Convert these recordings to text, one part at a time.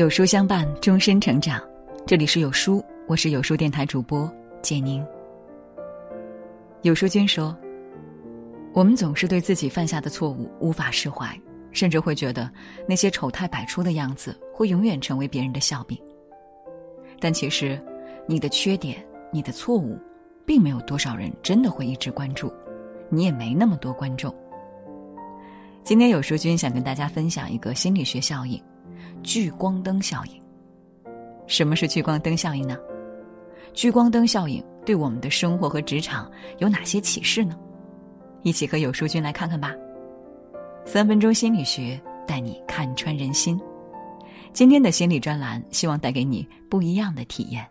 有书相伴，终身成长。这里是有书，我是有书电台主播简宁。有书君说：“我们总是对自己犯下的错误无法释怀，甚至会觉得那些丑态百出的样子会永远成为别人的笑柄。但其实，你的缺点、你的错误，并没有多少人真的会一直关注，你也没那么多观众。”今天有书君想跟大家分享一个心理学效应。聚光灯效应。什么是聚光灯效应呢？聚光灯效应对我们的生活和职场有哪些启示呢？一起和有书君来看看吧。三分钟心理学带你看穿人心。今天的心理专栏希望带给你不一样的体验。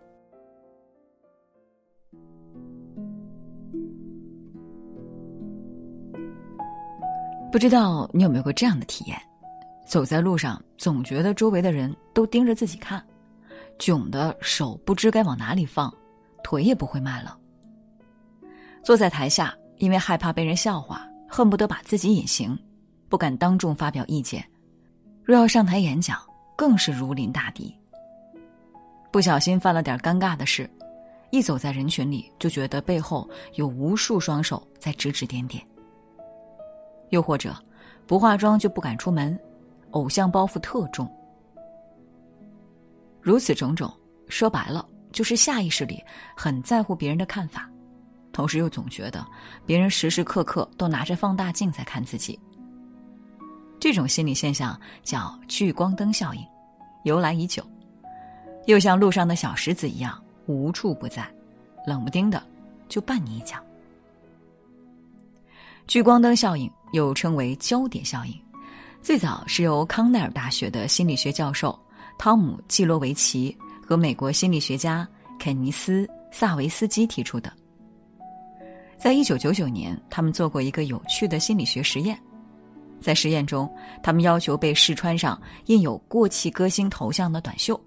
不知道你有没有过这样的体验？走在路上，总觉得周围的人都盯着自己看，窘的手不知该往哪里放，腿也不会慢了。坐在台下，因为害怕被人笑话，恨不得把自己隐形，不敢当众发表意见；若要上台演讲，更是如临大敌。不小心犯了点尴尬的事，一走在人群里，就觉得背后有无数双手在指指点点。又或者，不化妆就不敢出门。偶像包袱特重，如此种种，说白了就是下意识里很在乎别人的看法，同时又总觉得别人时时刻刻都拿着放大镜在看自己。这种心理现象叫聚光灯效应，由来已久，又像路上的小石子一样无处不在，冷不丁的就绊你一脚。聚光灯效应又称为焦点效应。最早是由康奈尔大学的心理学教授汤姆·季罗维奇和美国心理学家肯尼斯·萨维斯基提出的。在一九九九年，他们做过一个有趣的心理学实验。在实验中，他们要求被试穿上印有过气歌星头像的短袖，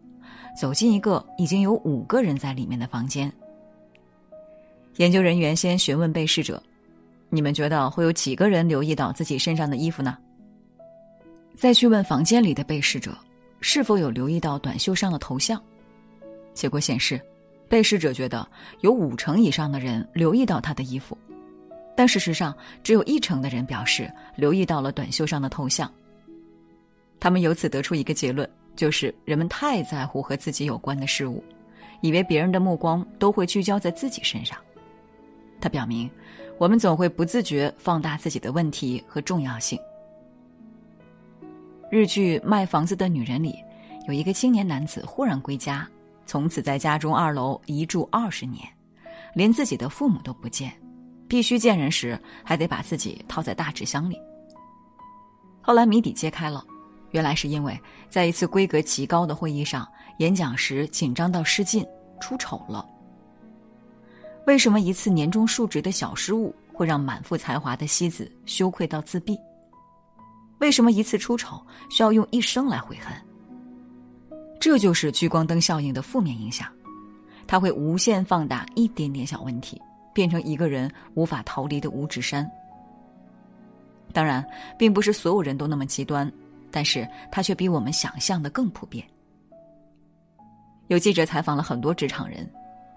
走进一个已经有五个人在里面的房间。研究人员先询问被试者：“你们觉得会有几个人留意到自己身上的衣服呢？”再去问房间里的被试者，是否有留意到短袖上的头像？结果显示，被试者觉得有五成以上的人留意到他的衣服，但事实上只有一成的人表示留意到了短袖上的头像。他们由此得出一个结论，就是人们太在乎和自己有关的事物，以为别人的目光都会聚焦在自己身上。它表明，我们总会不自觉放大自己的问题和重要性。日剧《卖房子的女人》里，有一个青年男子忽然归家，从此在家中二楼一住二十年，连自己的父母都不见，必须见人时还得把自己套在大纸箱里。后来谜底揭开了，原来是因为在一次规格极高的会议上演讲时紧张到失禁出丑了。为什么一次年终述职的小失误会让满腹才华的西子羞愧到自闭？为什么一次出丑需要用一生来悔恨？这就是聚光灯效应的负面影响，它会无限放大一点点小问题，变成一个人无法逃离的五指山。当然，并不是所有人都那么极端，但是它却比我们想象的更普遍。有记者采访了很多职场人：“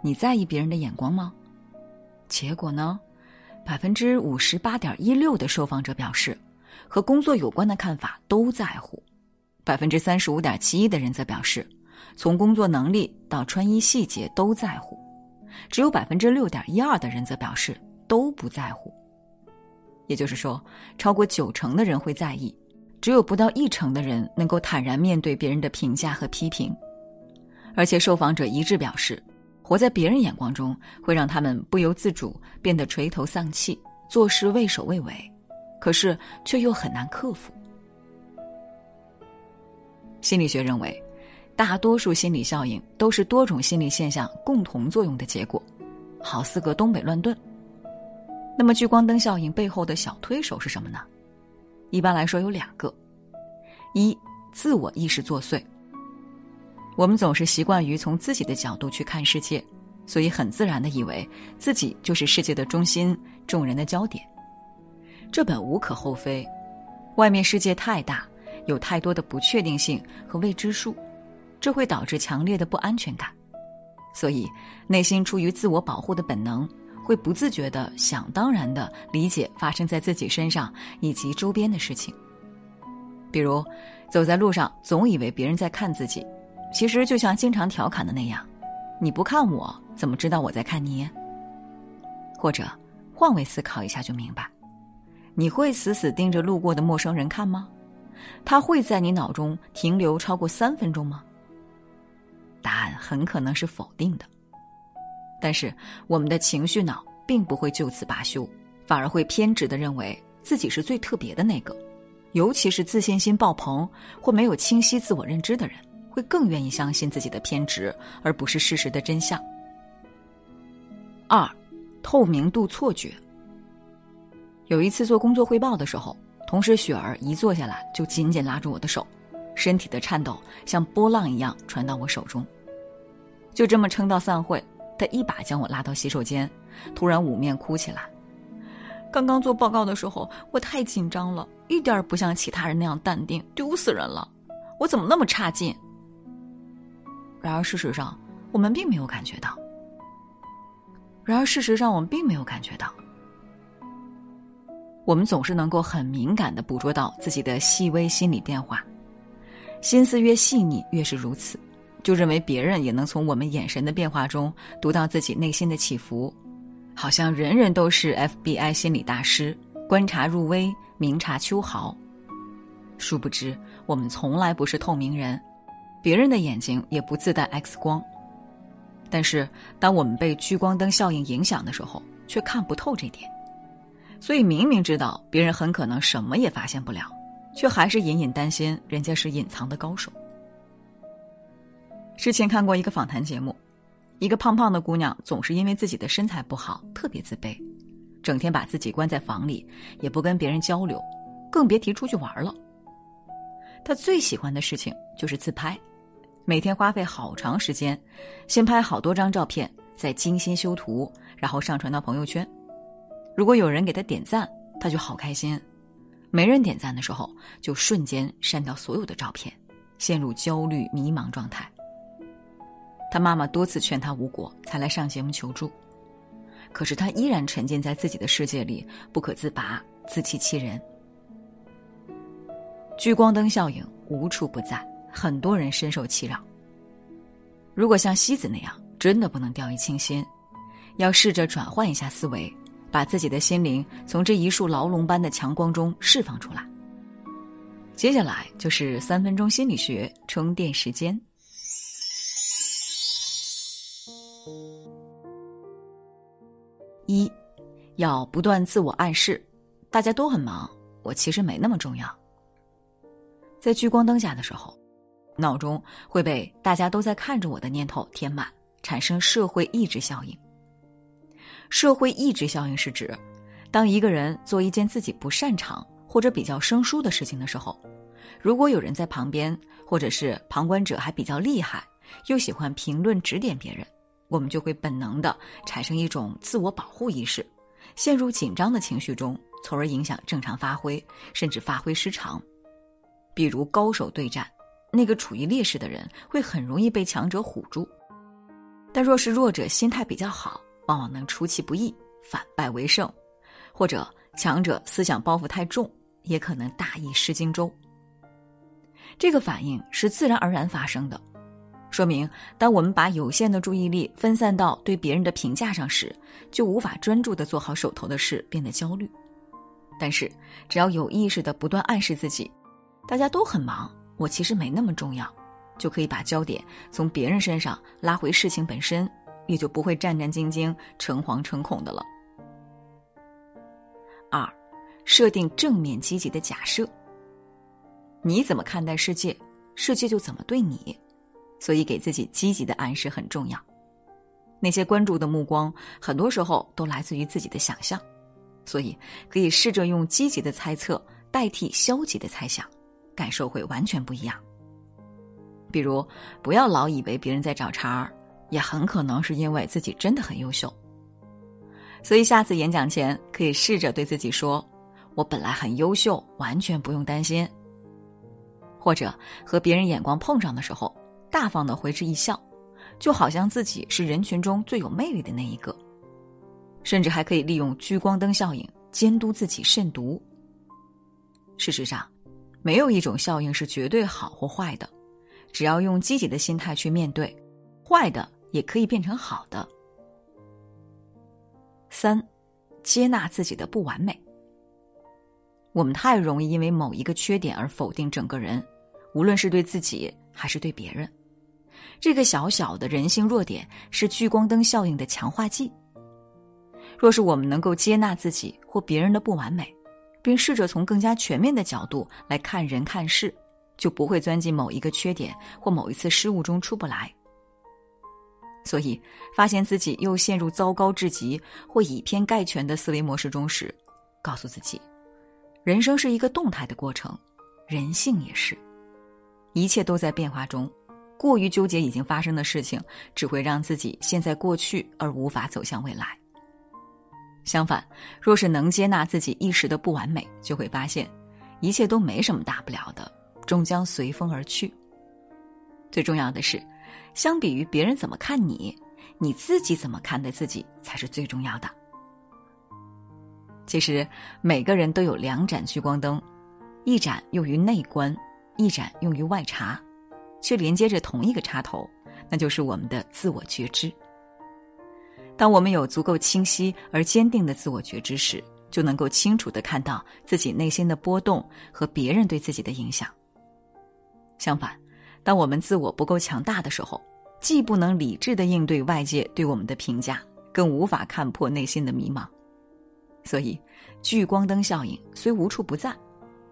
你在意别人的眼光吗？”结果呢，百分之五十八点一六的受访者表示。和工作有关的看法都在乎，百分之三十五点七一的人则表示，从工作能力到穿衣细节都在乎，只有百分之六点一二的人则表示都不在乎。也就是说，超过九成的人会在意，只有不到一成的人能够坦然面对别人的评价和批评。而且，受访者一致表示，活在别人眼光中会让他们不由自主变得垂头丧气，做事畏首畏尾。可是，却又很难克服。心理学认为，大多数心理效应都是多种心理现象共同作用的结果，好似个东北乱炖。那么，聚光灯效应背后的小推手是什么呢？一般来说有两个：一，自我意识作祟。我们总是习惯于从自己的角度去看世界，所以很自然的以为自己就是世界的中心，众人的焦点。这本无可厚非，外面世界太大，有太多的不确定性和未知数，这会导致强烈的不安全感，所以内心出于自我保护的本能，会不自觉的想当然的理解发生在自己身上以及周边的事情。比如，走在路上总以为别人在看自己，其实就像经常调侃的那样：“你不看我，怎么知道我在看你？”或者换位思考一下就明白，你会死死盯着路过的陌生人看吗？他会在你脑中停留超过三分钟吗？答案很可能是否定的。但是我们的情绪脑并不会就此罢休，反而会偏执的认为自己是最特别的那个。尤其是自信心爆棚或没有清晰自我认知的人，会更愿意相信自己的偏执，而不是事实的真相。二，透明度错觉。有一次做工作汇报的时候。同事雪儿一坐下来就紧紧拉住我的手，身体的颤抖像波浪一样传到我手中。就这么撑到散会，他一把将我拉到洗手间，突然捂面哭起来。刚刚做报告的时候，我太紧张了，一点不像其他人那样淡定，丢死人了！我怎么那么差劲？然而事实上，我们并没有感觉到。然而事实上，我们并没有感觉到。我们总是能够很敏感的捕捉到自己的细微心理变化，心思越细腻越是如此，就认为别人也能从我们眼神的变化中读到自己内心的起伏，好像人人都是 FBI 心理大师，观察入微，明察秋毫。殊不知，我们从来不是透明人，别人的眼睛也不自带 X 光，但是当我们被聚光灯效应影响的时候，却看不透这点。所以明明知道别人很可能什么也发现不了，却还是隐隐担心人家是隐藏的高手。之前看过一个访谈节目，一个胖胖的姑娘总是因为自己的身材不好特别自卑，整天把自己关在房里，也不跟别人交流，更别提出去玩了。她最喜欢的事情就是自拍，每天花费好长时间，先拍好多张照片，再精心修图，然后上传到朋友圈。如果有人给他点赞，他就好开心；没人点赞的时候，就瞬间删掉所有的照片，陷入焦虑迷茫状态。他妈妈多次劝他无果，才来上节目求助，可是他依然沉浸在自己的世界里不可自拔，自欺欺人。聚光灯效应无处不在，很多人深受其扰。如果像西子那样，真的不能掉以轻心，要试着转换一下思维。把自己的心灵从这一束牢笼般的强光中释放出来。接下来就是三分钟心理学充电时间。一，要不断自我暗示，大家都很忙，我其实没那么重要。在聚光灯下的时候，脑中会被大家都在看着我的念头填满，产生社会抑制效应。社会抑制效应是指，当一个人做一件自己不擅长或者比较生疏的事情的时候，如果有人在旁边，或者是旁观者还比较厉害，又喜欢评论指点别人，我们就会本能的产生一种自我保护意识，陷入紧张的情绪中，从而影响正常发挥，甚至发挥失常。比如高手对战，那个处于劣势的人会很容易被强者唬住，但若是弱者心态比较好。往往能出其不意，反败为胜，或者强者思想包袱太重，也可能大意失荆州。这个反应是自然而然发生的，说明当我们把有限的注意力分散到对别人的评价上时，就无法专注的做好手头的事，变得焦虑。但是，只要有意识的不断暗示自己，大家都很忙，我其实没那么重要，就可以把焦点从别人身上拉回事情本身。也就不会战战兢兢、诚惶诚恐的了。二，设定正面积极的假设。你怎么看待世界，世界就怎么对你，所以给自己积极的暗示很重要。那些关注的目光，很多时候都来自于自己的想象，所以可以试着用积极的猜测代替消极的猜想，感受会完全不一样。比如，不要老以为别人在找茬儿。也很可能是因为自己真的很优秀，所以下次演讲前可以试着对自己说：“我本来很优秀，完全不用担心。”或者和别人眼光碰上的时候，大方的回之一笑，就好像自己是人群中最有魅力的那一个。甚至还可以利用聚光灯效应监督自己慎独。事实上，没有一种效应是绝对好或坏的，只要用积极的心态去面对，坏的也可以变成好的。三，接纳自己的不完美。我们太容易因为某一个缺点而否定整个人，无论是对自己还是对别人。这个小小的人性弱点是聚光灯效应的强化剂。若是我们能够接纳自己或别人的不完美，并试着从更加全面的角度来看人看事，就不会钻进某一个缺点或某一次失误中出不来。所以，发现自己又陷入糟糕至极或以偏概全的思维模式中时，告诉自己，人生是一个动态的过程，人性也是，一切都在变化中。过于纠结已经发生的事情，只会让自己陷在过去而无法走向未来。相反，若是能接纳自己一时的不完美，就会发现，一切都没什么大不了的，终将随风而去。最重要的是，相比于别人怎么看你，你自己怎么看待自己才是最重要的。其实，每个人都有两盏聚光灯，一盏用于内观，一盏用于外察，却连接着同一个插头，那就是我们的自我觉知。当我们有足够清晰而坚定的自我觉知时，就能够清楚的看到自己内心的波动和别人对自己的影响。相反，当我们自我不够强大的时候，既不能理智的应对外界对我们的评价，更无法看破内心的迷茫。所以，聚光灯效应虽无处不在，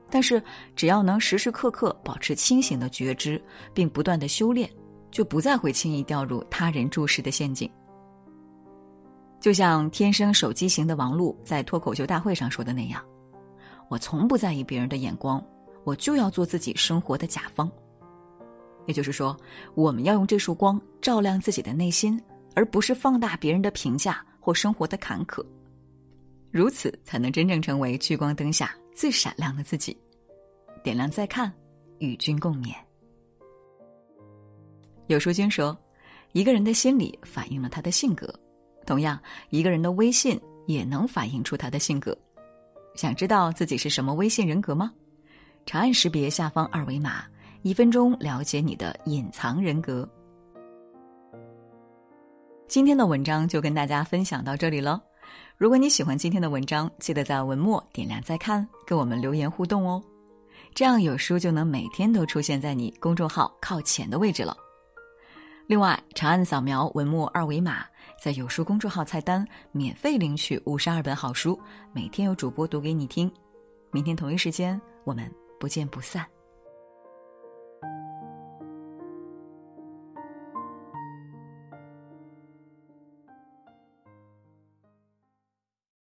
但是只要能时时刻刻保持清醒的觉知，并不断的修炼，就不再会轻易掉入他人注视的陷阱。就像天生手机型的王璐在脱口秀大会上说的那样：“我从不在意别人的眼光，我就要做自己生活的甲方。”也就是说，我们要用这束光照亮自己的内心，而不是放大别人的评价或生活的坎坷。如此，才能真正成为聚光灯下最闪亮的自己。点亮再看，与君共勉。有书君说：“一个人的心理反映了他的性格。”同样，一个人的微信也能反映出他的性格。想知道自己是什么微信人格吗？长按识别下方二维码，一分钟了解你的隐藏人格。今天的文章就跟大家分享到这里了。如果你喜欢今天的文章，记得在文末点亮再看，跟我们留言互动哦。这样有书就能每天都出现在你公众号靠前的位置了。另外，长按扫描文末二维码。在有书公众号菜单免费领取五十二本好书，每天有主播读给你听。明天同一时间，我们不见不散。